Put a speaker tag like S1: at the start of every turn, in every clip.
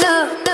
S1: Till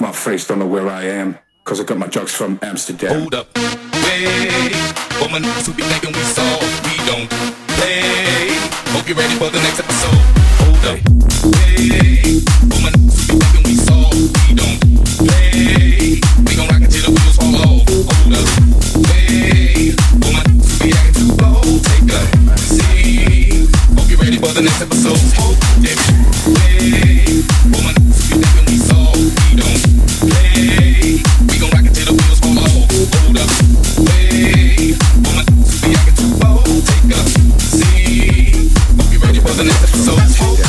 S2: don't know where I am, cause I got my drugs from Amsterdam.
S3: Hold up, wait, woman, who be thinking we soft, we don't play. Hope you're ready for the next episode. Hold up, wait, woman, who be thinking we soft, we don't play. We gon' rock until the wheels fall off. Hold up, wait, woman, who be acting too bold, take a seat. Hope you're ready for the next episode. Hold, yeah, wait, woman, seat. Hope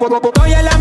S4: Voy a la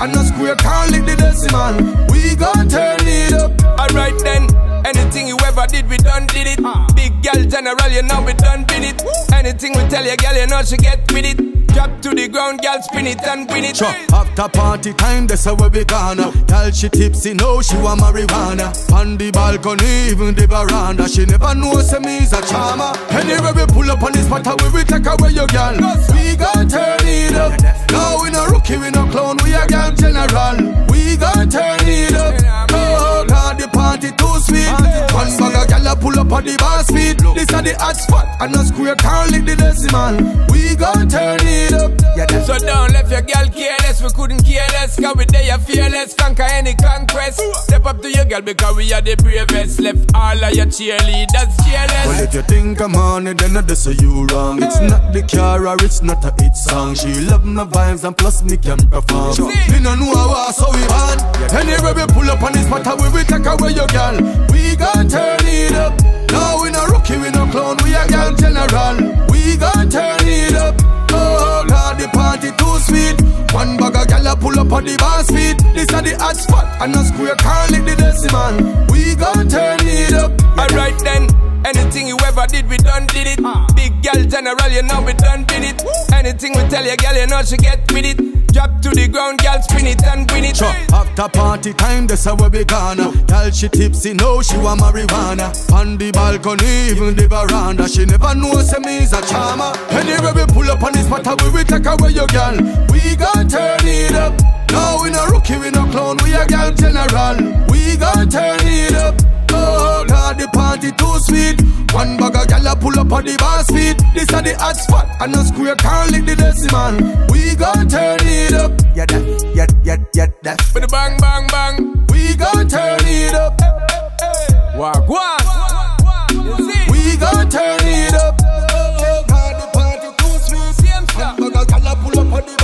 S4: and no square can't lick the decimal. We gon' turn it up.
S5: Alright then. Anything you ever did, we done did it. Ah. Big girl general, you know we done did it. Anything we tell you, girl, you know she get with it. Drop to the ground, girl, spin it and win it.
S4: Sure. After party time, that's how we gonna. Girl, she tipsy, no, she want marijuana. On the balcony, even the veranda. She never knows me is a charmer. Anyway, we pull up on this spot, we take away your girl. We gon' turn it up. No, we no rookie, we no clown, we a girl general. We gon' turn it up. Oh, the party too sweet. One bag of gal a pull up on the boss feet. This a the hot spot, and no square can't lick the decimal. We gon' turn it up.
S5: So don't let your girl careless, we couldn't care less. Cause we there, fearless, conquer any conquest. Step up to your girl because we are the bravest. Left all of your cheerleaders
S4: careless.
S5: Well,
S4: if you think I'm on it, then I just say you wrong. It's mm. not the car or it's not a hit song. She love my vibes and plus me can perform. Me no know how so we on. Anyway, we pull up on this spot, we will take away your girl. We gon' turn it up. No, we no rookie, we no clown, we a girl general. We gon' turn it up. The party too sweet. One bag of gal a pull up on the boss feet. This a the hot spot, and no square can't lick the decimal. We gon' turn it up.
S5: Alright then. Anything you ever did, we done did it. Ah. Big girl general, you know we done did it. Anything we tell you, girl, you know she get with it. Drop to the ground, girl, spin it and win it.
S4: Sure. After party time, that's how we gonna. Girl, she tipsy, no, she want marijuana. On the balcony, even the veranda. She never knows me is a charmer. Anyway, we pull up on this spot, we will take away your girl. We gon' turn it up. No, we no rookie, we no clown, we a girl general. We gon' turn it up. Oh Lord, the party too sweet. One bag of gal a pull up on the boss feet. This a the hot spot, and no square can't lick the decimal. We gon' turn it up. Yeah, that, yeah, yeah, yeah, that.
S5: With the bang, bang, bang.
S4: We gon' turn it up.
S5: Walk. You?
S4: We turn it up. Oh, God, the party too sweet. One bag of gal a pull up on the.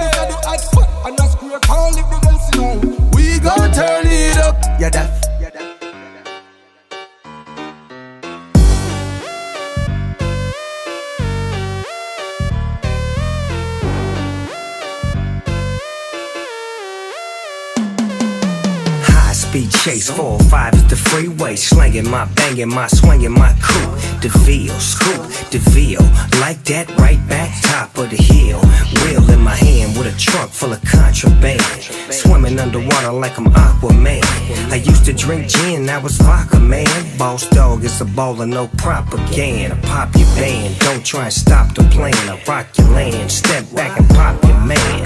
S4: This the hot spot, and no square can't lick the. We gon' turn it up. Yeah, that.
S6: Chase, four five is the freeway. Slanging my banging my swinging my coupe. DeVille, scoop, DeVille. Like that, right back, top of the hill. Wheel in my hand with a trunk full of contraband. Swimming underwater like I'm Aquaman. I used to drink gin, I was vodka man. Boss dog is a baller, no propaganda. Pop your band, don't try and stop the plan. I rock your land, step back and pop your man.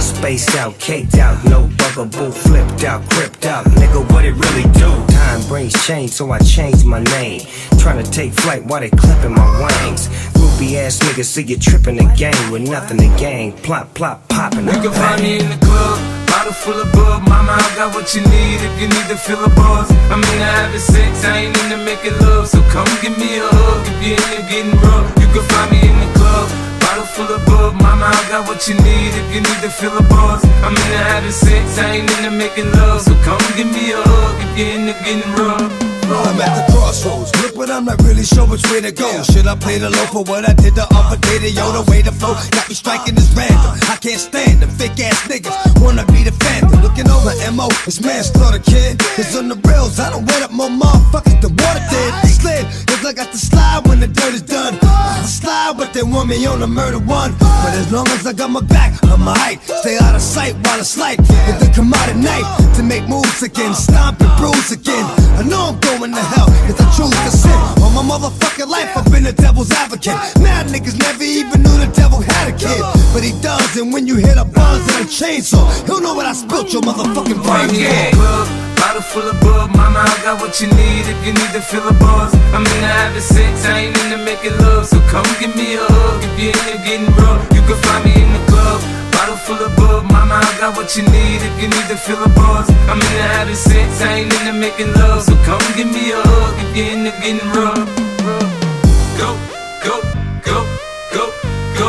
S6: Spaced out, caked out, no bugaboo, flipped out, cripped out. Nigga, what it really do? Time brings change, so I changed my name. Trying to take flight while they clipping my wings. Groupie ass niggas see you tripping the game with nothing to gain. Plop, plop, popping.
S7: You can find me in the club, bottle full of bub. Mama, I got what you need if you need to fill a buzz. I'm into having sex, I ain't into making love. So come give me a hug if you're into getting rough. You can find me in the club, bottle full of bub. Mama, I got what you need if you need to fill a buzz. I'm into having sex, I ain't into making love. So come give me a hug if you're into getting rough.
S8: I'm at the crossroads. Look, but I'm not really sure which way to go. Should I play the low for what I did the other day? The yo, the way the flow got me striking this random. I can't stand them fake ass niggas. Wanna be the phantom. Looking over MO, it's manslaughter, kid. Cause on the rails, I don't wet up more motherfuckers than water did. Slid, cause I got to slide when the dirt is done. I slide, but they want me on the murder one. But as long as I got my back, I'm height. Stay out of sight while it's light. If they come out at night to make moves again, stomp and bruise again. I know I'm going to hell, cause Choose to sin. All my motherfucking life, I've been a devil's advocate. Mad niggas never even knew the devil had a kid. But he does, and when you hit a buzz and a chainsaw, he'll know what I spilt your motherfucking brains
S7: the bottle full of bub. Mama, I got what you need if you need to fill a buzz. I'm into having sex, I ain't into making love. So come give me a hug if you're getting rough. You can find me in the club, bottle full of bub. Mama, I got what you need if you need to fill a buzz. I'm in the having sex, I ain't into making love. So come give me a hug if you're into getting rough. Go, go, go, go, go,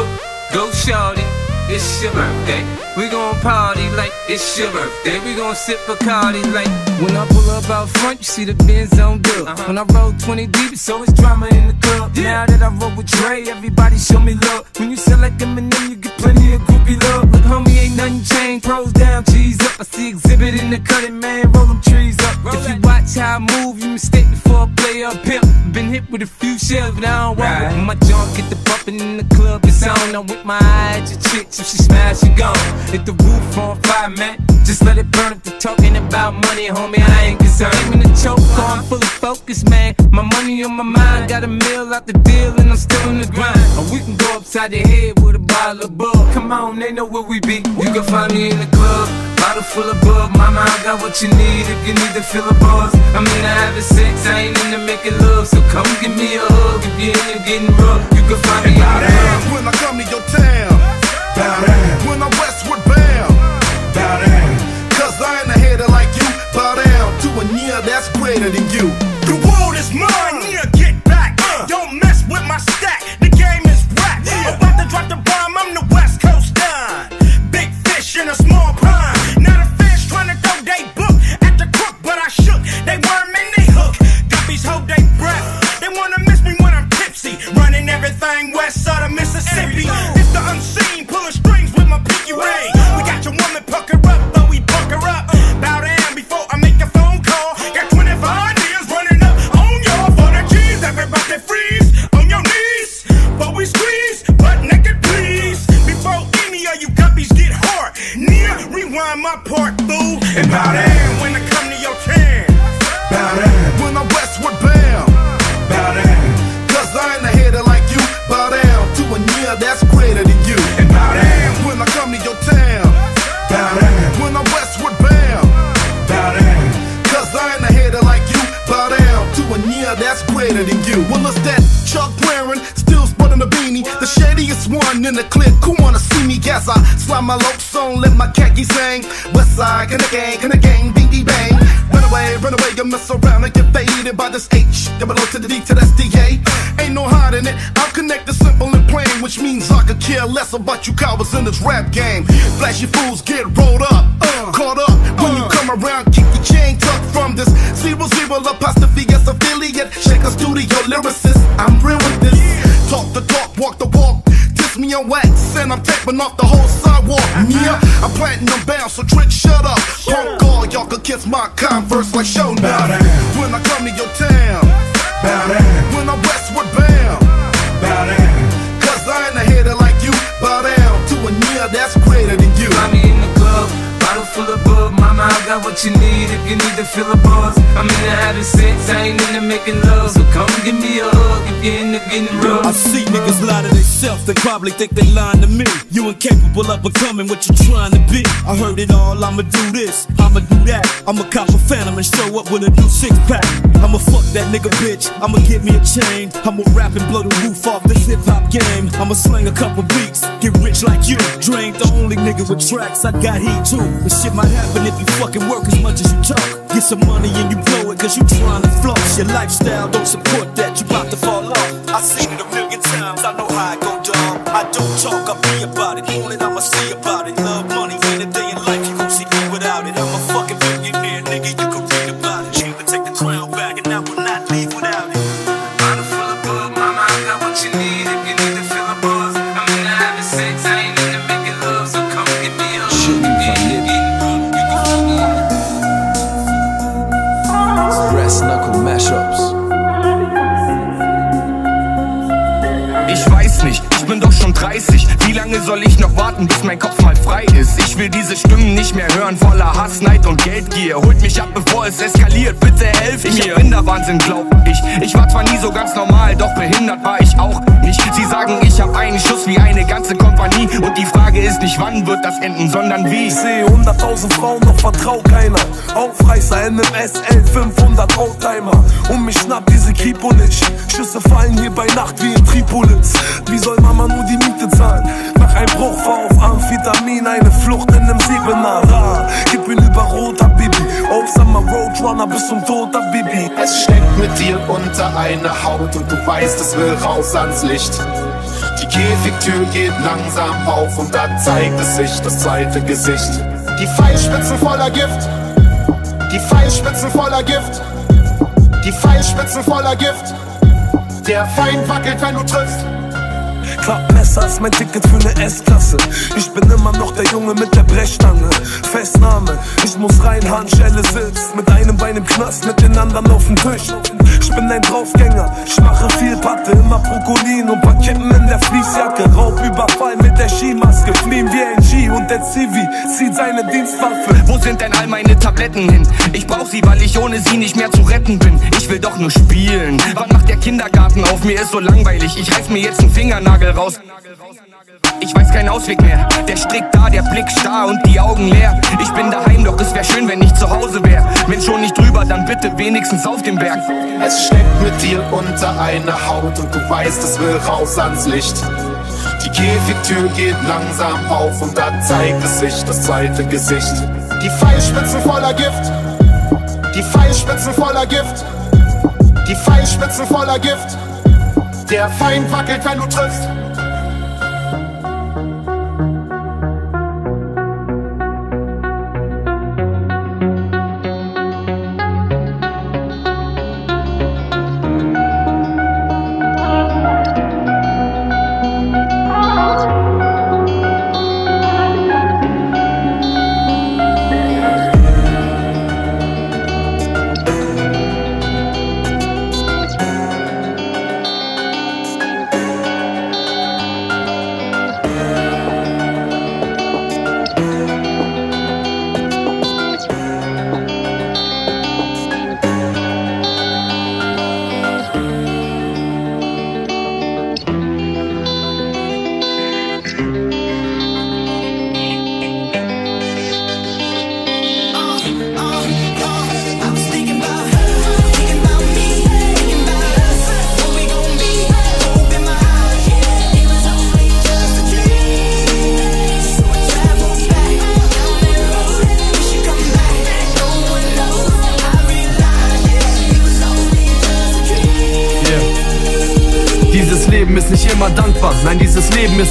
S7: go, shorty. It's your birthday. We gon' party like it's your birthday. We gon' sip Bacardi like when I pull up out front, you see the Benz on dub. Uh-huh. When I roll 20 deep, it's always drama in the club. Now that I roll with Dre, everybody show me love. When you sell like Eminem, you get plenty of groupie love. Look, homie, ain't nothing changed. Pros down, cheese up. I see exhibit in the cutting, man. Roll them trees up. If you watch how I move, you mistake before I play up pimp. Been hit with a few shells, but I don't walk with my junk. Get the bumping in the club, it's on. I'm with my eye at your chick, if she smash, she gone. Hit the roof on fire, man. Just let it burn if they're talking about money, homie. I ain't concerned. I'm in the choke, I'm fully focused, man. My money on my mind, got a meal out the deal, and I'm still in the grind. Or we can go upside the head with a bottle of bug. Come on, they know where we be. You can find me in the club. Bottle full of bug, mama, I got what you need if you need to fill a buzz. I'm into having sex, I ain't into making love. So come give me a hug if you're into getting rough. You can find me in the club.
S9: When I come to your town, bow down. When I'm westward bound, bow down. Cause I ain't a hater like you, bow down to a year that's greater than you.
S10: The world is mine, yeah, my stack, the game is whack. About to drop the bomb, I'm the West Coast Don. Big fish in a small pond. Not a fish trying to throw they book at the crook, but I shook. They worm and they hook. Guppies hold they breath. They wanna miss me when I'm tipsy. Running everything west side of Mississippi. It's the unseen, pulling strings with my ring. We got your woman pucker up, but we rewind my part, boo. And bow down when I come to your town.
S9: Bow down. When I'm westward bound, bow down. Cause I ain't a hater like you, bow down to a year that's greater than you. And bow down. When I come to your town, bow down. When I'm westward bound, bow down. Cause I ain't a hater like you, bow down to a year that's greater than you. Well, it's that Shadiest one in the clip. who wanna see me as I slide my low song, let my khakis hang. West side, can the gang, can the gang, bingy bang. Run away, run away, you mess around and get faded by this H. Double O to the D to the SDA. Ain't no hiding it, I'm connected, simple and plain, which means I could care less about you cowards in this rap game. Flashy fools get rolled up, uh, caught up when you come around, keep your chain tucked from this zero zero apostrophe S affiliate. Shaker studio lyricist, I'm real with this. Talk the talk, walk the walk. Diss me on wax, and I'm taping off the whole sidewalk. Yeah, I'm planting them bound, so trick, shut up. Punk all, y'all could kiss my converse like show now. When I come to your town, bow down. When I'm westward bound, bow down. Cause I ain't a hater like you, bow down to a year that's greater than
S7: got what you need if you need to fill a buzz. I'm into having sex, I ain't into making love. So come give me a hug if you're into getting rough.
S11: I see niggas lie to themselves, they probably think they lying to me. You incapable of becoming what you're trying to be. I heard it all, I'ma do this, I'ma do that. I'ma cop a phantom and show up with a new six pack. I'ma fuck that nigga bitch, I'ma get me a chain. I'ma rap and blow the roof off this hip hop game. I'ma sling a couple beats, get rich like you. Drain the only nigga with tracks, I got heat too. This shit might happen if you fucking work as much as you talk. Get some money and you blow it cause you trying to floss. Your lifestyle don't support that, you about to fall off. I seen it a million times, I know how I go dog. I don't talk, I
S12: ich noch warten, Ich will diese Stimmen nicht mehr hören, voller Hass, Neid und Geldgier. Holt mich ab, bevor es eskaliert, bitte helft mir. Ich hab Rinderwahnsinn, glaub ich. Ich war zwar nie so ganz normal, doch behindert war ich auch nicht. Sie sagen, ich hab einen Schuss wie eine ganze Kompanie. Und die Frage ist nicht, wann wird das enden, sondern wie.
S4: Ich sehe 100.000 Frauen, doch vertrau keiner. Aufreißer, NMS, L500 Oldtimer. Und mich schnappt diese Kripo nicht. Schüsse fallen hier bei Nacht wie in Tripolis. Wie soll Mama nur die Miete zahlen? Nach einem Bruch war auf Amphetamin eine Flucht in nem Siebener. Ah, gib ihn über Rot, Habibi. Aufsamer Roadrunner bis zum Tod, Habibi.
S13: Es steckt mit dir unter einer Haut und du weißt, es will raus ans Licht. Die Käfigtür geht langsam auf und da zeigt es sich das zweite Gesicht. Die Pfeilspitzen voller Gift. Die Pfeilspitzen voller Gift. Die Pfeilspitzen voller Gift. Der Feind wackelt, wenn du triffst.
S4: Klappmesser ist mein Ticket für ne S-Klasse. Ich bin immer noch der Junge mit der Brechstange. Festnahme, ich muss rein, Handschelle sitzt. Mit einem Bein im Knast, mit den anderen auf dem Tisch. Ich bin ein Draufgänger, ich mache viel Patte. Immer Brokolin und paar Kippen in der Fließjacke. Raubüberfall mit der Skimaske. Fliehen wie ein G und der Zivi zieht seine Dienstwaffe.
S12: Wo sind denn all meine Tabletten hin? Ich brauch sie, weil ich ohne sie nicht mehr zu retten bin. Ich will doch nur spielen. Wann macht der Kindergarten auf? Mir ist so langweilig. Ich reiß mir jetzt einen Fingernagel raus. Ich weiß keinen Ausweg mehr. Der Strick da, der Blick starr und die Augen leer. Ich bin daheim, doch es wär schön, wenn ich zu Hause wär. Wenn schon nicht drüber, dann bitte wenigstens auf dem Berg.
S13: Es steckt mit dir unter einer Haut und du weißt, es will raus ans Licht. Die Käfigtür geht langsam auf und da zeigt es sich das zweite Gesicht. Die Pfeilspitzen voller Gift. Die Pfeilspitzen voller Gift. Die Pfeilspitzen voller Gift. Der Feind wackelt, wenn du triffst.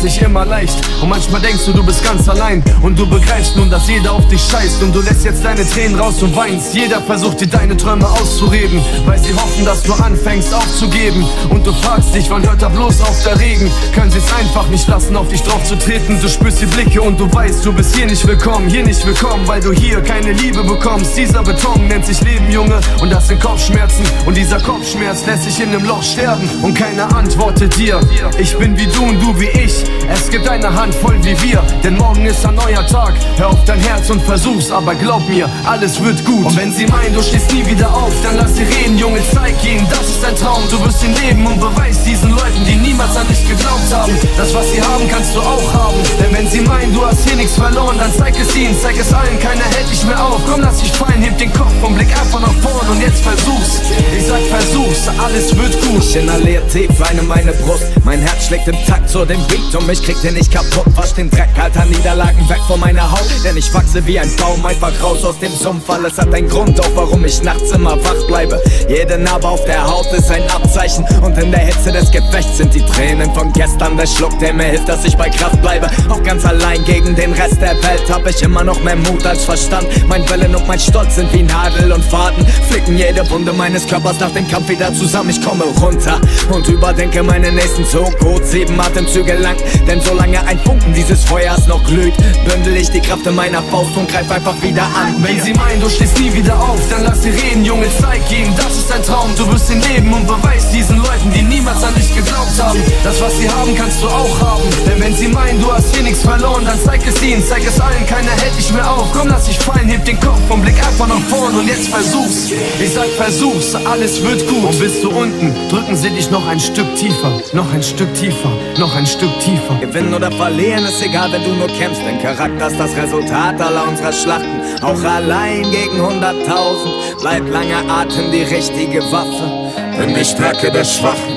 S14: Nicht immer leicht. Und manchmal denkst du, du bist ganz allein. Und du begreifst nun, dass jeder auf dich scheißt. Und du lässt jetzt deine Tränen raus und weinst. Jeder versucht dir deine Träume auszureden, weil sie hoffen, dass du anfängst aufzugeben. Und du fragst dich, wann hört er bloß auf der Regen? Können sie es einfach nicht lassen, auf dich drauf zu treten? Du spürst die Blicke und du weißt, du bist hier nicht willkommen, hier nicht willkommen, weil du hier keine Liebe bekommst. Dieser Beton nennt sich Leben, Junge, und das sind Kopfschmerzen. Und dieser Kopfschmerz lässt sich in einem Loch sterben. Und keiner antwortet dir. Ich bin wie du und du wie ich. Es gibt eine Handvoll wie wir, denn morgen ist ein neuer Tag. Hör auf dein Herz und versuch's, aber glaub mir, alles wird gut. Und wenn sie meinen, du stehst nie wieder auf, dann lass sie reden, Junge, zeig ihnen, das ist dein Traum. Du wirst ihn leben und beweis diesen Leuten, die niemals an dich geglaubt haben. Das, was sie haben, kannst du auch haben. Denn wenn sie meinen, du hast hier nichts verloren, dann zeig es ihnen, zeig es allen, keiner hält dich mehr auf. Komm, lass dich fallen, heb den Kopf und blick einfach nach vorn und jetzt versuch's. Ich sag versuch's, alles wird gut.
S15: Ich inhaliere tief rein in meine Brust. Mein Herz schlägt im Takt zu dem Beat und mich kriegt ihr nicht kaputt. Wasch den Dreck, alter Niederlagen weg von meiner Haut. Denn ich wachse wie ein Baum, einfach raus aus dem Sumpf. Alles hat einen Grund, auch warum ich nachts immer wach bleibe. Jede Narbe auf der Haut ist ein Abzeichen. Und in der Hitze des Gefechts sind die Tränen von gestern der Schluck, der mir hilft, dass ich bei Kraft bleibe. Auch ganz allein gegen den Rest der Welt hab ich immer noch mehr Mut als Verstand. Mein Willen und mein Stolz sind wie Nadel und Faden. Flicken jede Wunde meines Körpers nach dem Kampf wieder zusammen. Ich komme runter und überdenke meinen nächsten Zug. Gut sieben Atemzüge lang, denn solange ein Funken dieses Feuers noch glüht, bündel ich die Kraft in meiner Faust und greif einfach wieder an.
S14: Wenn sie meinen, du stehst nie wieder auf, dann lass sie reden, Junge, zeig ihnen, das ist dein Traum. Du wirst ihn leben und beweis diesen Leuten, die niemals an dich geglaubt haben. Das, was sie haben, kannst du auch haben. Denn wenn sie meinen, du hast hier nichts verloren, dann zeig es ihnen, zeig es allen, keiner hält dich mehr auf. Komm, lass dich fallen, heb den Kopf und blick einfach nach vorn und jetzt versuch's. Ich sag versuch's, alles wird gut. Und bist du unten, drücken sie dich noch ein Stück tiefer, noch ein Stück tiefer, noch ein Stück tiefer.
S15: Gewinnen oder verlieren ist egal, wenn du nur kämpfst. Denn Charakter ist das Resultat aller unserer Schlachten. Auch allein gegen 100.000 bleibt langer Atem die richtige Waffe.
S13: Denn die Stärke der Schwachen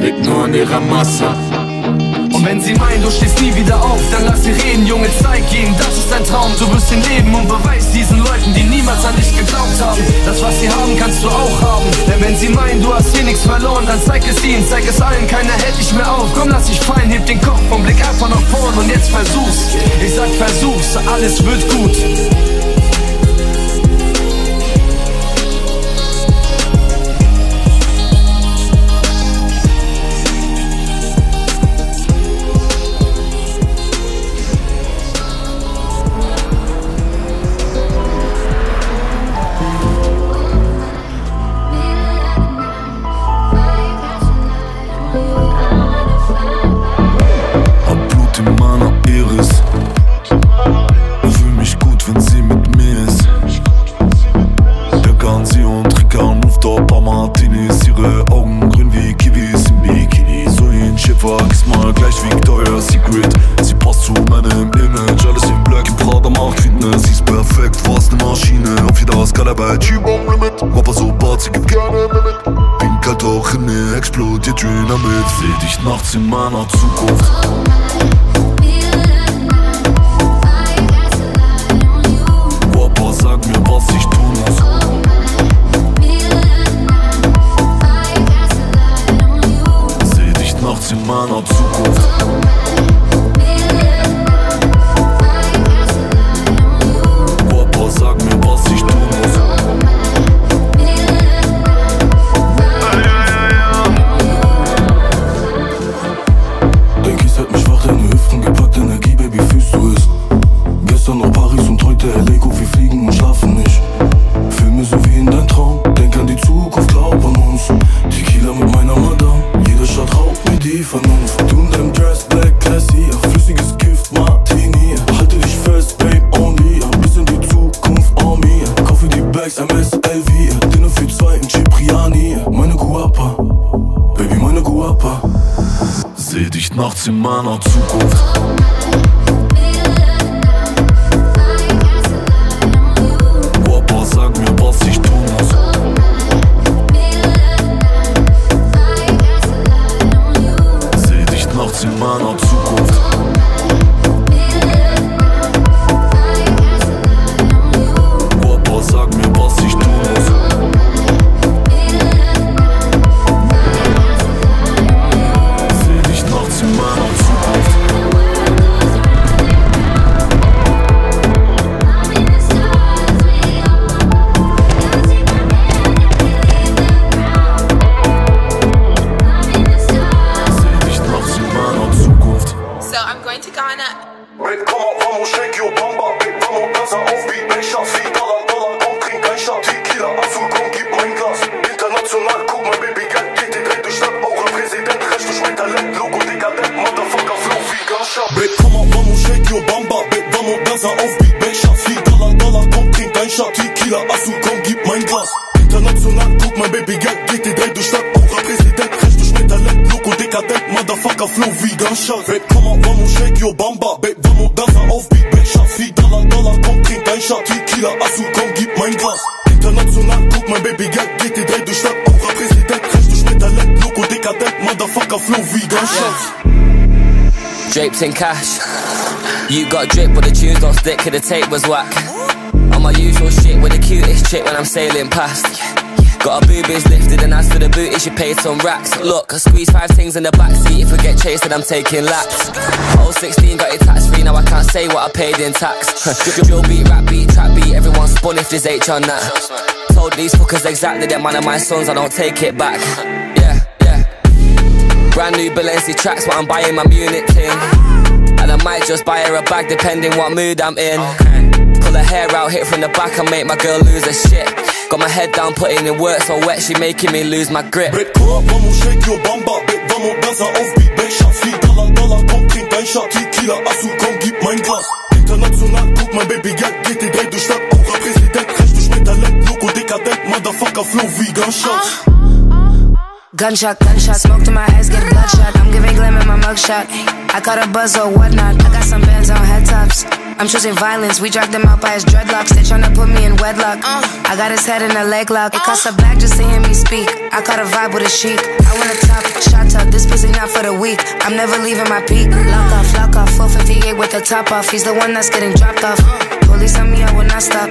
S13: liegt nur in ihrer Masse.
S16: Wenn sie meinen, du stehst nie wieder auf, dann lass sie reden, Junge, zeig ihnen, das ist dein Traum. Du wirst ihn leben und beweis diesen Leuten, die niemals an dich geglaubt haben. Das, was sie haben, kannst du auch haben. Denn wenn sie meinen, du hast hier nichts verloren, dann zeig es ihnen, zeig es allen, keiner hält dich mehr auf. Komm, lass dich fallen, heb den Kopf und blick einfach nach vorn und jetzt versuch's. Ich sag versuch's, alles wird gut.
S17: Seh dich
S18: so wie in dein Traum, denk an die Zukunft, glaub an uns. Tequila mit meiner Madame, jeder Shot raubt mir die Vernunft. Du in deinem Dress, Black Classy, flüssiges Gift, Martini. Halte dich fest, Babe, only, bis in die Zukunft, on. Kaufe die Bags, MSLV, Dinner für zwei in Cipriani. Meine Guapa, Baby, meine Guapa.
S17: Seh dich nachts in meiner Zukunft.
S13: Cash. You got drip, but the tunes don't stick, cause the tape was whack. On my usual shit with the cutest chick when I'm sailing past. Got her boobies lifted, and as for the booty, she paid some racks. Look, I squeeze five things in the backseat. If we get chased, then I'm taking laps. Oh, 16 got it tax free, now I can't say what I paid in tax. Drill beat, rap beat, trap beat, everyone spun if there's H on that. Told these fuckers exactly that man of my sons, I don't take it back. Yeah, yeah. Brand new Balenci tracks, but I'm buying my Munich ting. And I might just buy her a bag depending what mood I'm in. Pull her hair out, hit from the back, and make my girl lose her shit. Got my head down, putting in work so wet, she making me lose my grip.
S18: Babe, komm mal, vamos, shake your bamba Babe, vamos, dansa auf Beat Becher, viel Dollar, Dollar, komm, trink ein Shot Tequila, Azul, komm, gib mein Glas International, guck mal, Baby, Geld geht die Dreh durch Stadt Auch ein Präsident, recht durch mein Talent Logo, dekadent, Motherfucker, Flow, wie Gunshot
S19: Gunshot, gunshot, smoke to my eyes, get bloodshot. I'm giving glam in my mugshot. I caught a buzz or whatnot. I got some bands on head tops. I'm choosing violence. We dragged him out by his dreadlocks. They tryna put me in wedlock. Uh. I got his head in a leg lock. It costs a uh. bag just to hear me speak. I caught a vibe with a chic. I wanna top, shot top. This pussy not for the weak. I'm never leaving my peak. Lock off, lock off. 458 with the top off. He's the one that's getting dropped off. Uh. Police on me, I will not stop.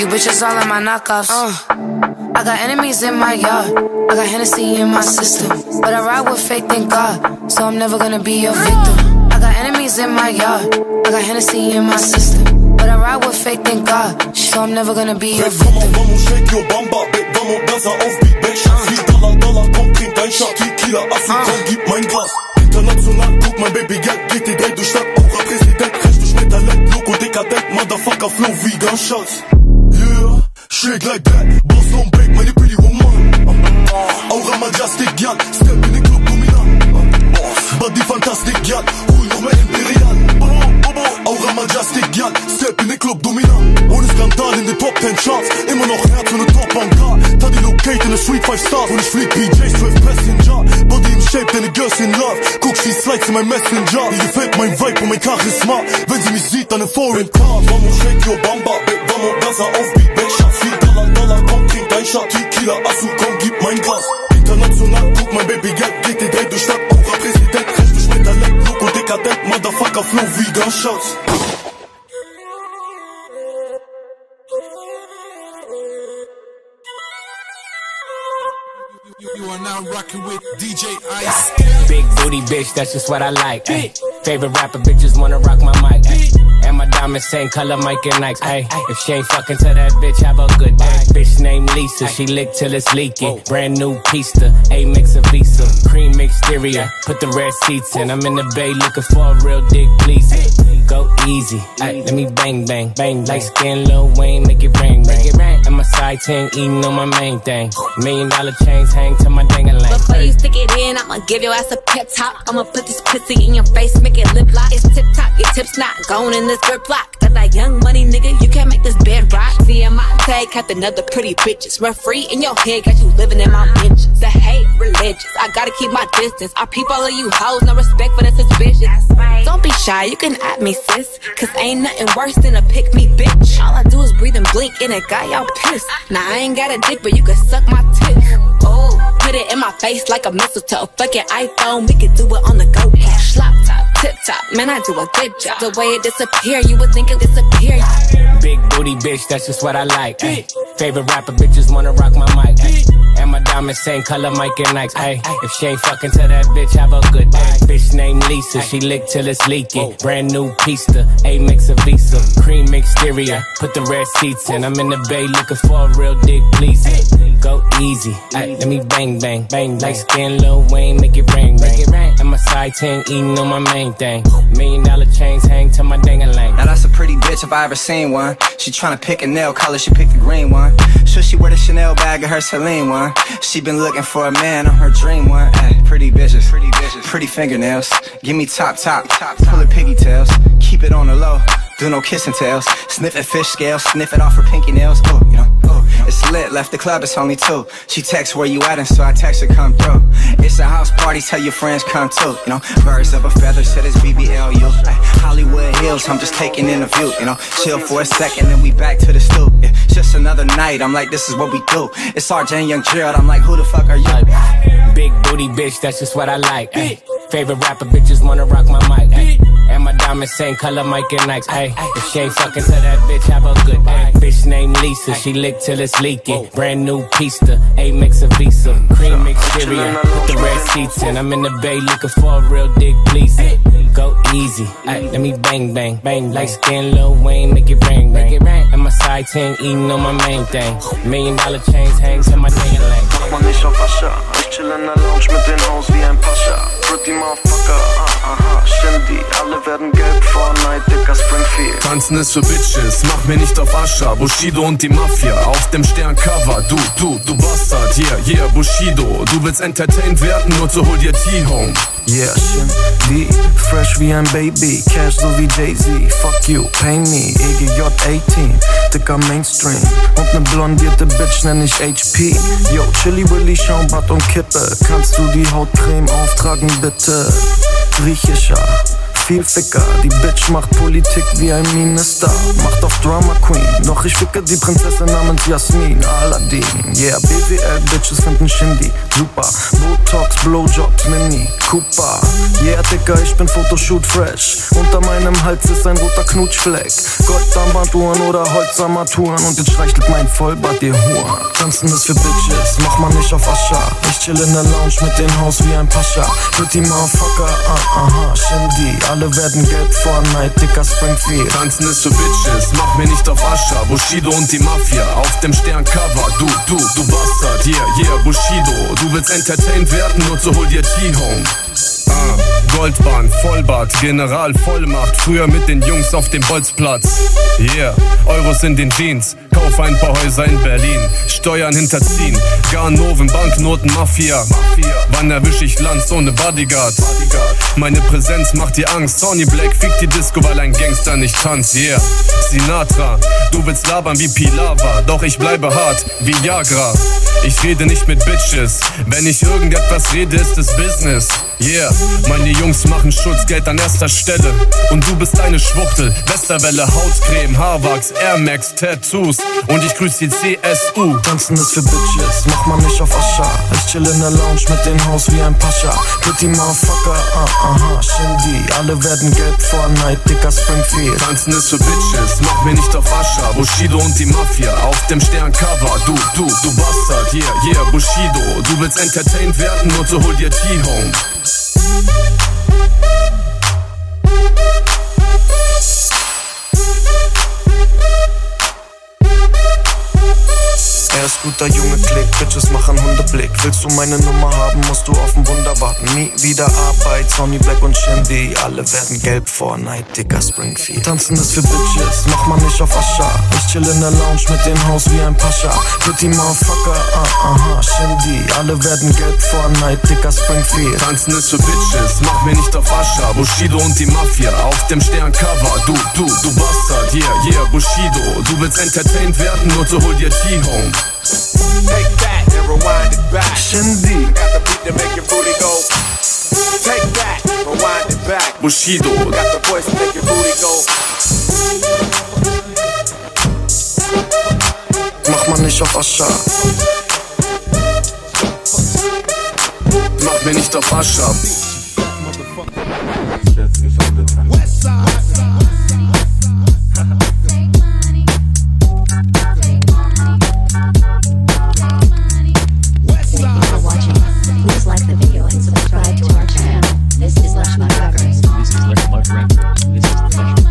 S19: You bitches all on my knockoffs. I got enemies in my yard. I got Hennessy in my system. But I ride with faith in God. So I'm never gonna be your victim. I got enemies in my yard. I got Hennessy in my system. But I ride with faith in God. So I'm never gonna be your victim.
S17: Vamos, shake your bamba, Babe, vamos, Gaza auf Beat, Back Shots wie Dollar, Dollar, komm, trink dein Shot, Tequila, komm, gib mein Glas. International, guck, mein Baby, Geld geht die Dreh durch Stadt, Aura, Präsident, recht durch mit Talent, Loco, dekadent, Motherfucker, Flow wie Gunshots. Yeah, shake like that, boss don't break, meine pretty woman. Uh-huh. Aura, majestic, gal, step in the club, dominant. Uh-huh. Body fantastic, gal, club, dominant. Ohne Skandal in den Top 10 Charts, immer noch Herz und eine Top-Bank. Taddy locate in a Street 5 Stars und ich flieg PJs 12 Passenger. Body in Shape, deine Girls in Love. Guck, sie slides in mein Messenger. Ihr gefällt mein Vibe und mein Charisma. Wenn sie mich sieht, dann in Foreign Car. Vamos, shake your bamba, Babe, vamos, Gaza auf Beat, Back Shots wie Dollar, Dollar, komm, trink dein Shot, Tequila, Asu, komm, gib mein Glas. International, guck, mein Baby, Geld geht Dreh durch Stadt, Aura, Präsident, recht durch mit Talent, Loco, dekadent, Motherfucker, Flow wie Gunshots.
S14: You are now rocking with DJ Ice.
S20: Big booty bitch, that's just what I like. Ay. Favorite rapper bitches wanna rock my mic. Ay. And my diamonds same color, Mike and Nikes. Ay. If she ain't fucking to that bitch, have a good day. Bitch named Lisa, she lick till it's leaking. Brand new pista, A mix of Visa, cream exterior. Put the red seats in. I'm in the bay looking for a real dick, please. Go easy, ay, let me bang bang bang. Light skin, Lil Wayne, make it rain, make it rain. And my side ting eating on my main thing. Million dollar chains hang to my dang
S21: Before you stick it in, I'ma give your ass a pep talk. I'ma put this pussy in your face, make it lip lock. It's tip top, your tips not going in this grip block. Got that young money, nigga, you can't make this bed rock. See, my tag kept another pretty bitches. Run free in your head, got you living in my bitches. The hate religious, I gotta keep my distance. I peep all of you hoes, no respect for the suspicion. Don't be shy, you can at me, sis. Cause ain't nothing worse than a pick me bitch. All I do is breathe and blink, and it got y'all pissed. Now I ain't got a dick, but you can suck my tits. Oh, put it in my face like a mistletoe. Fucking iPhone, we can do it on the go. Slop top, tip top, man, I do a good job. The way it disappear, you would think it disappear.
S20: Big booty bitch, that's just what I like. Ay. Favorite rapper bitches wanna rock my mic. Ay. My diamonds same color, Mike and Nikes. Ay. If she ain't fucking to that bitch, have a good day. Bitch named Lisa, she lick till it's leaking. Brand new pista, A mix of Visa, cream exterior. Put the red seats in. I'm in the bay looking for a real dick, please. Go easy, ay, let me bang bang bang. Like skin, Lil Wayne, make it rain, rain. And my side ting eating on my main thing. Million dollar chains hang to my dang lane.
S15: Now that's a pretty bitch if I ever seen one. She tryna pick a nail color, she picked the green one. Should she wear the Chanel bag or her Celine one? She been looking for a man on her dream one. Ay, pretty bitches, pretty bitches, pretty fingernails. Give me top, top, top, pull her piggy tails. Keep it on the low. Do no kissing tails, sniffing fish scales, sniff it off her pinky nails. Oh, you know, oh, it's lit. Left the club, it's only two. She texts where you at, and so I text her come through. It's a house party, tell your friends come too. You know, birds of a feather, said it's BBLU. Ay, Hollywood Hills, I'm just taking in a view. You know, chill for a second, then we back to the stoop. Yeah, just another night. I'm like, this is what we do. It's RJ and Young Gerald. I'm like, who the fuck are you?
S20: Big booty bitch, that's just what I like. Ay. Favorite rapper bitches wanna rock my mic. Ay. And my diamonds same color, Mike and Nikes. Ay. If she ain't fucking to that bitch, have a good day. Bitch named Lisa, she lick till it's leaking. Brand new pista, A mix of Visa, cream exterior. Put the red seats in. I'm in the bay looking for a real dick, please. Go easy, ay, let me bang bang bang. Light skin, Lil Wayne, make it rain, make it rain. And my side ting eating on my main thing. Million dollar chains hang to my dang lane.
S22: Mach mal nicht auf Ascha. Ich chill in der Lounge mit den Haus wie ein Pascha. Pretty Motherfucker, ah, aha, Shindy. Alle werden gelb vor Night, dicker Springfield.
S16: Tanzen ist für Bitches, mach mir nicht auf Ascha. Bushido und die Mafia auf dem Sterncover. Du, du, du Bastard, yeah, yeah, Bushido. Du willst entertained werden, nur zu hol dir T-Home.
S23: Yeah, die fresh wie ein Baby, Cash so wie Jay-Z. Fuck you, pay me, EGJ 18, dicker Mainstream. Und ne blondierte Bitch nenn ich HP. Yo, Chili Willy, Schaumbad und Kippe. Kannst du die Hautcreme auftragen, bitte? Griechischer. Viel Ficker. Die Bitch macht Politik wie ein Minister. Macht auf Drama Queen. Doch ich ficke die Prinzessin namens Jasmin. Aladdin. Yeah, BWL Bitches finden Shindy. Super. Botox, Blowjobs, Mini. Cooper. Yeah, Dicker, ich bin Fotoshoot fresh. Unter meinem Hals ist ein roter Knutschfleck. Goldarmbanduhren oder Holzarmaturen. Und jetzt streichelt mein Vollbart ihr Huren. Tanzen ist für Bitches, mach mal nicht auf Ascha. Ich chill in der Lounge mit dem Haus wie ein Pascha. Pretty Motherfucker, ah, aha, Shindy. Alle werden gelb vor Night, dicker Springfield.
S19: Tanzen ist für Bitches, mach mir nicht auf Ascha. Bushido und die Mafia auf dem Sterncover. Du, du, du Bastard, yeah, yeah, Bushido. Du willst entertained werden und so hol dir T-Home. Ah, Goldbahn, Vollbart, General Vollmacht. Früher mit den Jungs auf dem Bolzplatz. Yeah, Euros in den Jeans. Kauf ein paar Häuser in Berlin. Steuern hinterziehen. Garnoven, Banknoten, Mafia. Wann erwisch ich Lanz ohne Bodyguard? Meine Präsenz macht dir Angst. Sony Black fickt die Disco, weil ein Gangster nicht tanzt. Yeah, Sinatra. Du willst labern wie Pilava. Doch ich bleibe hart wie Jagra. Ich rede nicht mit Bitches. Wenn ich irgendetwas rede, ist es Business. Yeah, meine Jungs machen Schutzgeld an erster Stelle. Und du bist eine Schwuchtel. Westerwelle, Hautcreme, Haarwachs, Air Max, Tattoos. Und ich grüß die CSU.
S23: Tanzen ist für Bitches, mach mal nicht auf Ascha. Ich chill in der Lounge mit dem Haus wie ein Pascha. Pretty Motherfucker, ah, aha, Shindy. Alle werden gelb vor Night, dicker Springfield.
S19: Tanzen ist für Bitches, mach mir nicht auf Ascha. Bushido und die Mafia auf dem Sterncover. Du, du, du Bastard, yeah, yeah, Bushido. Du willst entertained werden und so hol dir T-Home.
S23: Ist guter Junge, Klick, Bitches machen Hundeblick. Willst du meine Nummer haben, musst du auf ein Wunder warten. Nie wieder Arbeit, Sony Black und Shindy. Alle werden gelb vor Night, dicker Springfield. Tanzen ist für Bitches, mach mal nicht auf Ascha. Ich chill in der Lounge mit dem Haus wie ein Pascha. Pretty Motherfucker, ah, aha, Shindy. Alle werden gelb vor Night, dicker Springfield.
S19: Tanzen ist für Bitches, mach mir nicht auf Ascha. Bushido und die Mafia auf dem Sterncover. Du, du, du Bastard, yeah, yeah, Bushido. Du willst entertained werden und so hol dir T-Home.
S24: Take that and rewind it back.
S23: Shindy.
S24: Got the beat to make your booty go. Take that, rewind it back.
S19: Bushido.
S24: Got the voice to make your booty go.
S23: Mach mal nicht auf Ascha.
S19: Mach mir nicht auf Ascha.
S9: for Please like the video and subscribe to our channel. This is Lashma Records. This is Records. This is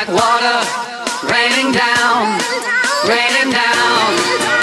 S25: like water, raining down,
S26: raining down.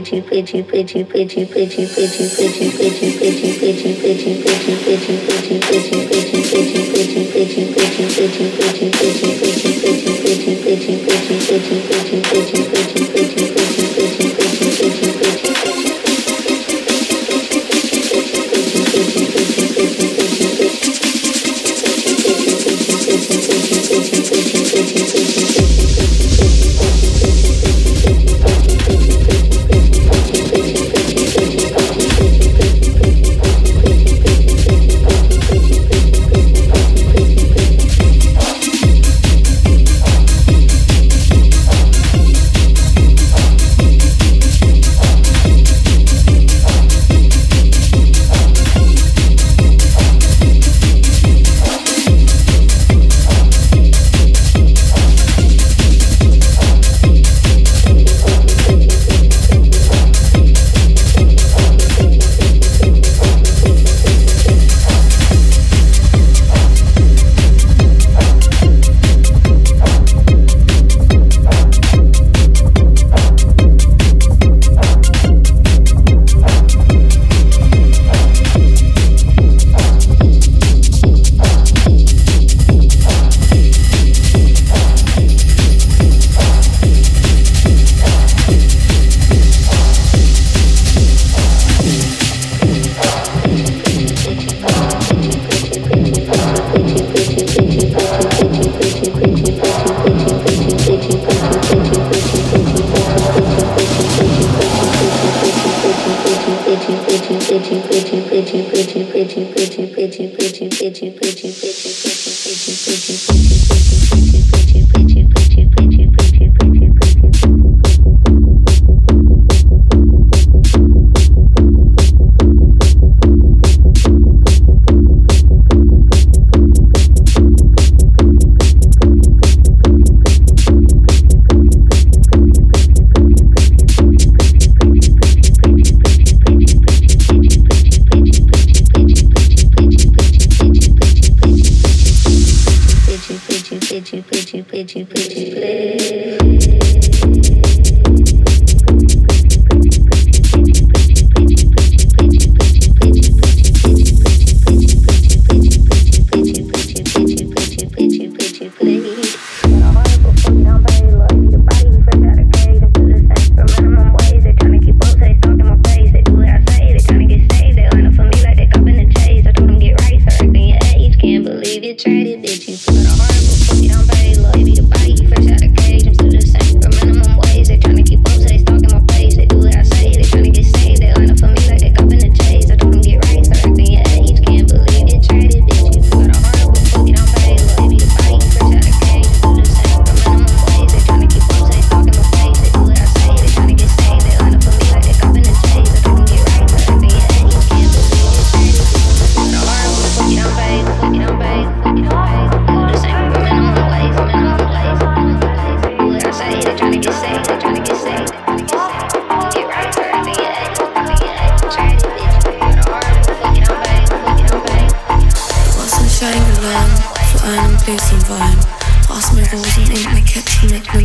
S26: Pitchy, pitchy, pitchy, pitchy, pitchy, pitchy.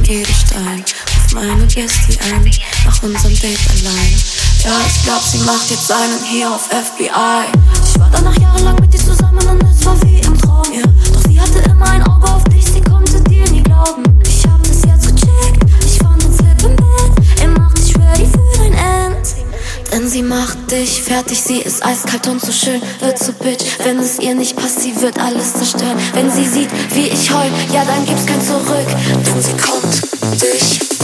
S26: jeden Stein. Auf meine Gäste ein,
S27: nach unserem Date allein. Ja, ich glaub, sie macht
S16: jetzt einen
S28: hier auf FBI. Ich war danach jahrelang mit dir zusammen und es war wie im Traum, ja. Doch sie hatte immer ein Auge dich fertig, sie ist eiskalt und so schön, wird so bitch. Wenn es ihr nicht passt, sie wird alles zerstören. Wenn sie sieht, wie ich heul, ja dann gibt's kein Zurück. Denn sie kommt dich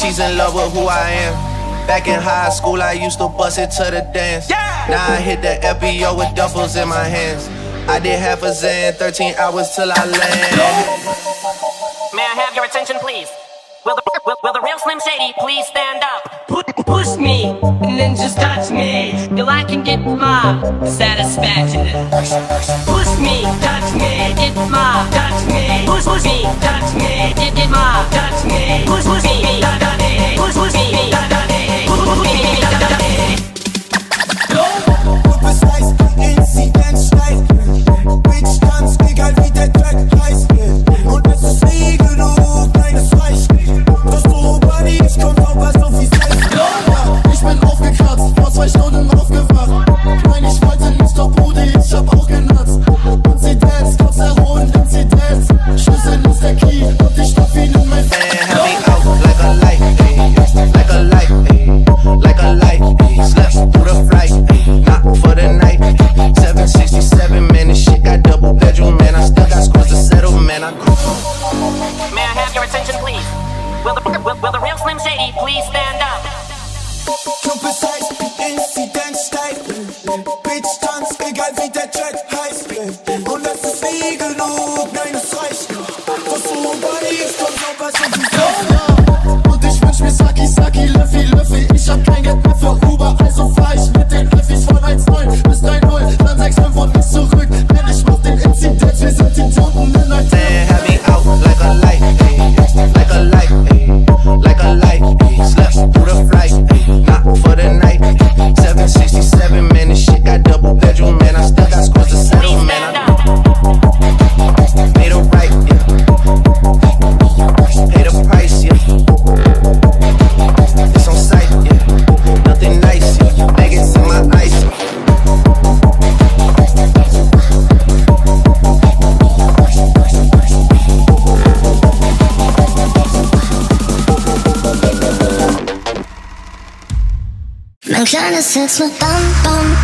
S13: She's in love with who I am. Back in high school, I used to bust it to the dance. Now I hit the FBO with doubles in my hands. I did half a Xan, 13 hours till I land.
S25: May I have your attention, please? Will the, will, will the real Slim Shady please stand up? Push me, and then just touch me, till I can get my satisfaction. Push me, touch me, get my touch me. Push, push me, touch me, get, get my touch me. Push, push me, da da da. Push, me, da. Push, push me, da da da. Go,
S4: übers Eis, ins Identstein, Bitch, tanz, egal wie der sex
S29: with
S30: bum bum